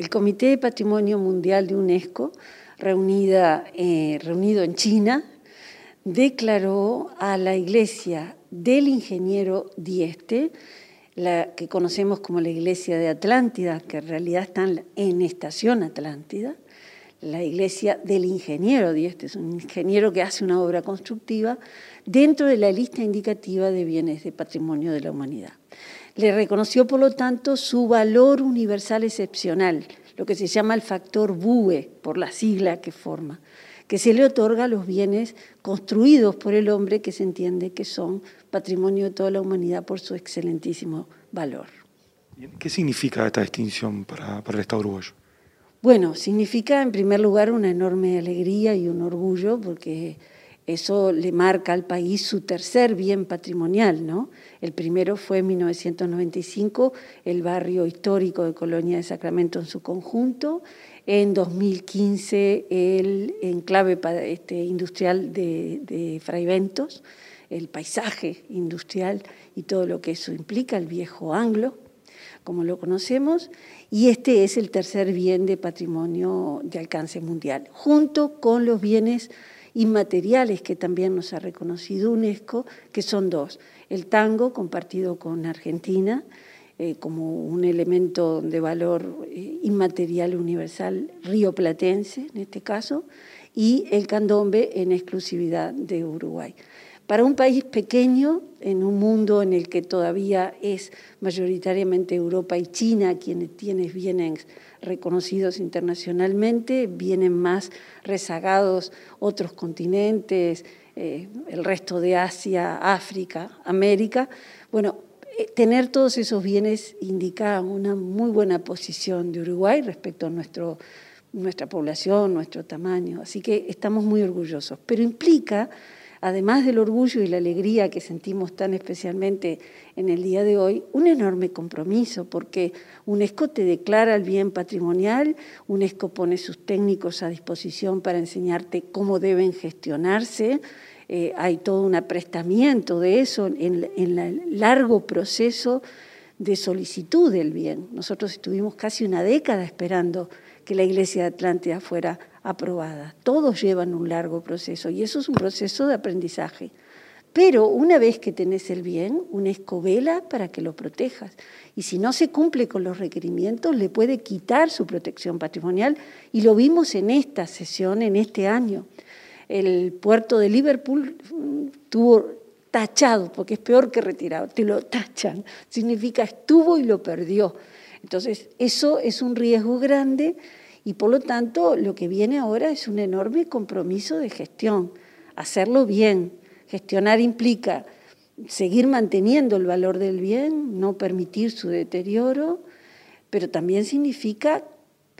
el Comité de Patrimonio Mundial de UNESCO, reunida, eh, reunido en China, declaró a la iglesia del ingeniero Dieste, la que conocemos como la iglesia de Atlántida, que en realidad está en Estación Atlántida, la iglesia del ingeniero Dieste, es un ingeniero que hace una obra constructiva, dentro de la lista indicativa de bienes de patrimonio de la humanidad. Le reconoció, por lo tanto, su valor universal excepcional, lo que se llama el factor BUE, por la sigla que forma, que se le otorga a los bienes construidos por el hombre que se entiende que son patrimonio de toda la humanidad por su excelentísimo valor. ¿Qué significa esta distinción para, para el Estado uruguayo? Bueno, significa en primer lugar una enorme alegría y un orgullo porque eso le marca al país su tercer bien patrimonial, ¿no? El primero fue en 1995 el barrio histórico de Colonia de Sacramento en su conjunto, en 2015 el enclave este, industrial de, de el paisaje industrial y todo lo que eso implica, el viejo anglo, como lo conocemos, y este es el tercer bien de patrimonio de alcance mundial, junto con los bienes inmateriales que también nos ha reconocido UNESCO, que son dos. El tango, compartido con Argentina, eh, como un elemento de valor eh, inmaterial universal rioplatense, en este caso, y el candombe en exclusividad de Uruguay. Para un país pequeño, en un mundo en el que todavía es mayoritariamente Europa y China quienes tienen bienes reconocidos internacionalmente, vienen más rezagados otros continentes, eh, el resto de Asia, África, América. Bueno, eh, tener todos esos bienes indica una muy buena posición de Uruguay respecto a nuestro, nuestra población, nuestro tamaño. Así que estamos muy orgullosos. Pero implica además del orgullo y la alegría que sentimos tan especialmente en el día de hoy, un enorme compromiso, porque UNESCO te declara el bien patrimonial, UNESCO pone sus técnicos a disposición para enseñarte cómo deben gestionarse, eh, hay todo un aprestamiento de eso en, en el largo proceso de solicitud del bien. Nosotros estuvimos casi una década esperando que la Iglesia de Atlántida fuera aprobada. Todos llevan un largo proceso y eso es un proceso de aprendizaje. Pero una vez que tenés el bien, una escobela para que lo protejas. Y si no se cumple con los requerimientos, le puede quitar su protección patrimonial. Y lo vimos en esta sesión, en este año. El puerto de Liverpool mm, tuvo tachado, porque es peor que retirado, te lo tachan. Significa estuvo y lo perdió. Entonces, eso es un riesgo grande y por lo tanto lo que viene ahora es un enorme compromiso de gestión, hacerlo bien. Gestionar implica seguir manteniendo el valor del bien, no permitir su deterioro, pero también significa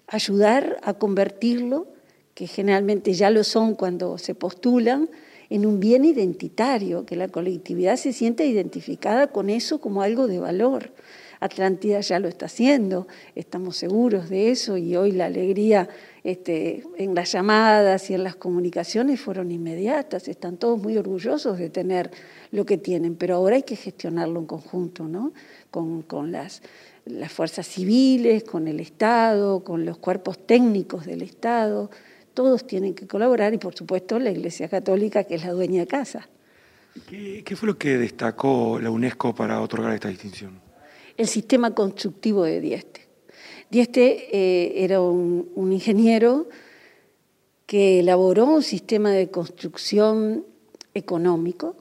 ayudar a convertirlo, que generalmente ya lo son cuando se postulan, en un bien identitario, que la colectividad se sienta identificada con eso como algo de valor. Atlántida ya lo está haciendo, estamos seguros de eso y hoy la alegría este, en las llamadas y en las comunicaciones fueron inmediatas, están todos muy orgullosos de tener lo que tienen, pero ahora hay que gestionarlo en conjunto, ¿no? con, las, fuerzas civiles, con el Estado, con los cuerpos técnicos del Estado, todos tienen que colaborar y por supuesto la Iglesia Católica que es la dueña de casa. ¿Qué, qué fue lo que destacó la UNESCO para otorgar esta distinción? El sistema constructivo de Dieste. Dieste eh, era un, ingeniero que elaboró un sistema de construcción económico,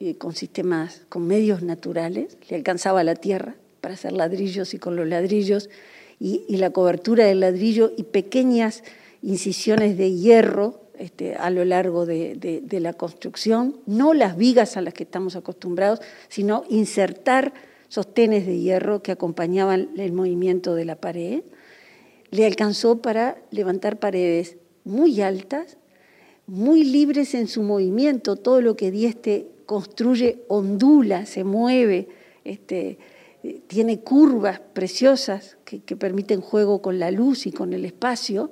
eh, con sistemas, con medios naturales, le alcanzaba la tierra para hacer ladrillos y con los ladrillos y, la cobertura del ladrillo y pequeñas incisiones de hierro este, a lo largo de, de la construcción, no las vigas a las que estamos acostumbrados, sino insertar sostenes de hierro que acompañaban el movimiento de la pared, le alcanzó para levantar paredes muy altas, muy libres en su movimiento, todo lo que Dieste construye ondula, se mueve, este, tiene curvas preciosas que, que permiten juego con la luz y con el espacio,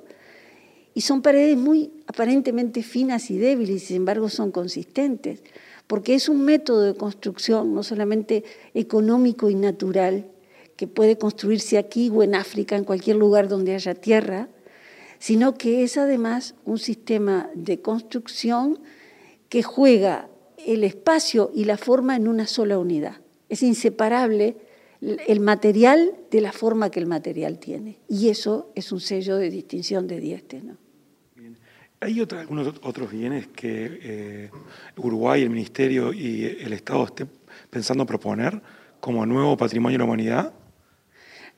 y son paredes muy aparentemente finas y débiles, sin embargo son consistentes porque es un método de construcción no solamente económico y natural, que puede construirse aquí o en África, en cualquier lugar donde haya tierra, sino que es además un sistema de construcción que juega el espacio y la forma en una sola unidad. Es inseparable el material de la forma que el material tiene. Y eso es un sello de distinción de Dieste. ¿no? ¿Hay algunos otros bienes que eh, Uruguay, el Ministerio y el Estado estén pensando proponer como nuevo patrimonio de la humanidad?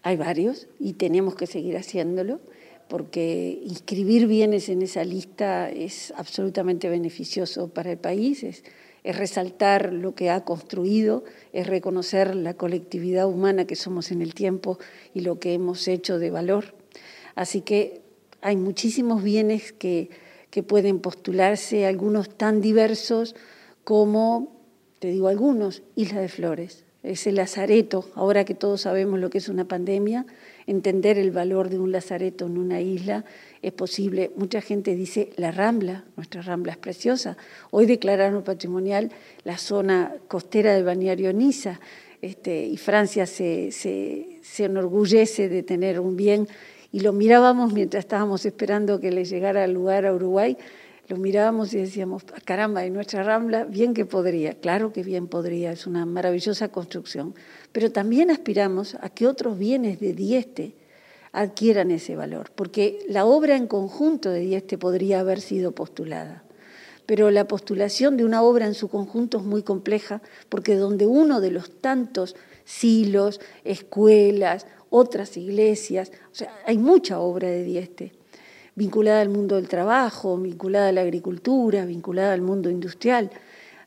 Hay varios y tenemos que seguir haciéndolo porque inscribir bienes en esa lista es absolutamente beneficioso para el país, es, es, resaltar lo que ha construido, es reconocer la colectividad humana que somos en el tiempo y lo que hemos hecho de valor. Así que hay muchísimos bienes que que pueden postularse, algunos tan diversos como, te digo algunos, Isla de Flores. Ese lazareto, ahora que todos sabemos lo que es una pandemia, entender el valor de un lazareto en una isla es posible. Mucha gente dice la Rambla, nuestra Rambla es preciosa. Hoy declararon patrimonial la zona costera del balneario Niza, este, y Francia se, se, se enorgullece de tener un bien y lo mirábamos mientras estábamos esperando que le llegara al lugar a Uruguay, lo mirábamos y decíamos, caramba, en nuestra Rambla, bien que podría, claro que bien podría, es una maravillosa construcción, pero también aspiramos a que otros bienes de Dieste adquieran ese valor, porque la obra en conjunto de Dieste podría haber sido postulada. Pero la postulación de una obra en su conjunto es muy compleja, porque donde uno de los tantos silos, escuelas, otras iglesias, o sea, hay mucha obra de Dieste, vinculada al mundo del trabajo, vinculada a la agricultura, vinculada al mundo industrial,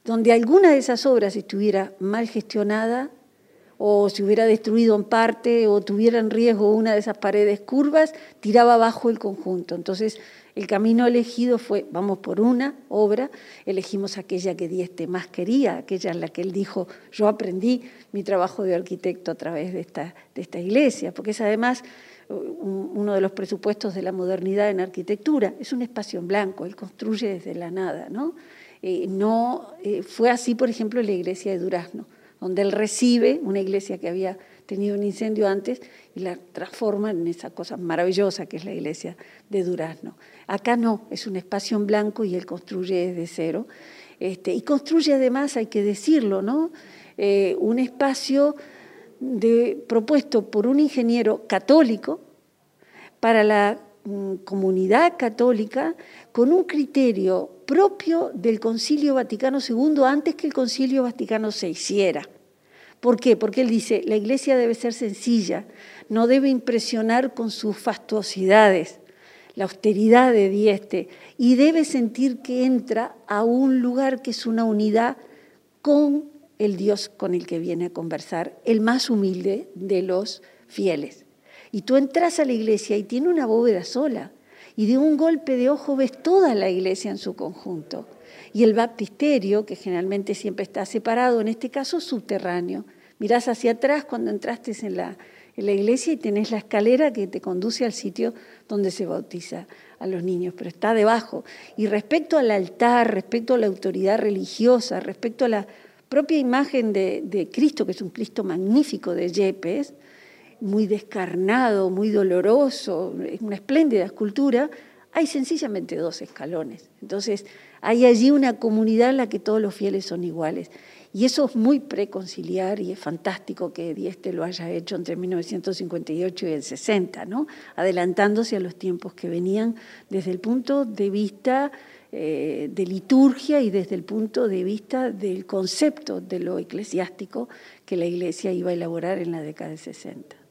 donde alguna de esas obras estuviera mal gestionada o se hubiera destruido en parte o tuviera en riesgo una de esas paredes curvas, tiraba abajo el conjunto. Entonces, el camino elegido fue, vamos por una obra, elegimos aquella que Dieste más quería, aquella en la que él dijo, yo aprendí mi trabajo de arquitecto a través de esta, iglesia, porque es además uno de los presupuestos de la modernidad en arquitectura, es un espacio en blanco, él construye desde la nada, ¿no? Eh, no eh, fue así, por ejemplo, la iglesia de Durazno, donde él recibe una iglesia que había tenido un incendio antes y la transforma en esa cosa maravillosa que es la iglesia de Durazno. Acá no, es un espacio en blanco y él construye desde cero. Este, y construye además, hay que decirlo, ¿no? Eh, un espacio propuesto por un ingeniero católico para la comunidad católica con un criterio propio del Concilio Vaticano II antes que el Concilio Vaticano se hiciera. ¿Por qué? Porque él dice, la iglesia debe ser sencilla, no debe impresionar con sus fastuosidades, la austeridad de Dieste, y debe sentir que entra a un lugar que es una unidad con el Dios con el que viene a conversar, el más humilde de los fieles. Y tú entras a la iglesia y tiene una bóveda sola, y de un golpe de ojo ves toda la iglesia en su conjunto. Y el baptisterio, que generalmente siempre está separado, en este caso subterráneo. Mirás hacia atrás cuando entraste en la, en la iglesia y tenés la escalera que te conduce al sitio donde se bautiza a los niños, pero está debajo. Y respecto al altar, respecto a la autoridad religiosa, respecto a la propia imagen de, de Cristo, que es un Cristo magnífico de Yepes, muy descarnado, muy doloroso, es una espléndida escultura, hay sencillamente dos escalones. Entonces, hay allí una comunidad en la que todos los fieles son iguales. Y eso es muy preconciliar y es fantástico que Dieste lo haya hecho entre 1958 y el 60, ¿no? adelantándose a los tiempos que venían desde el punto de vista eh, de liturgia y desde el punto de vista del concepto de lo eclesiástico que la Iglesia iba a elaborar en la década de 60.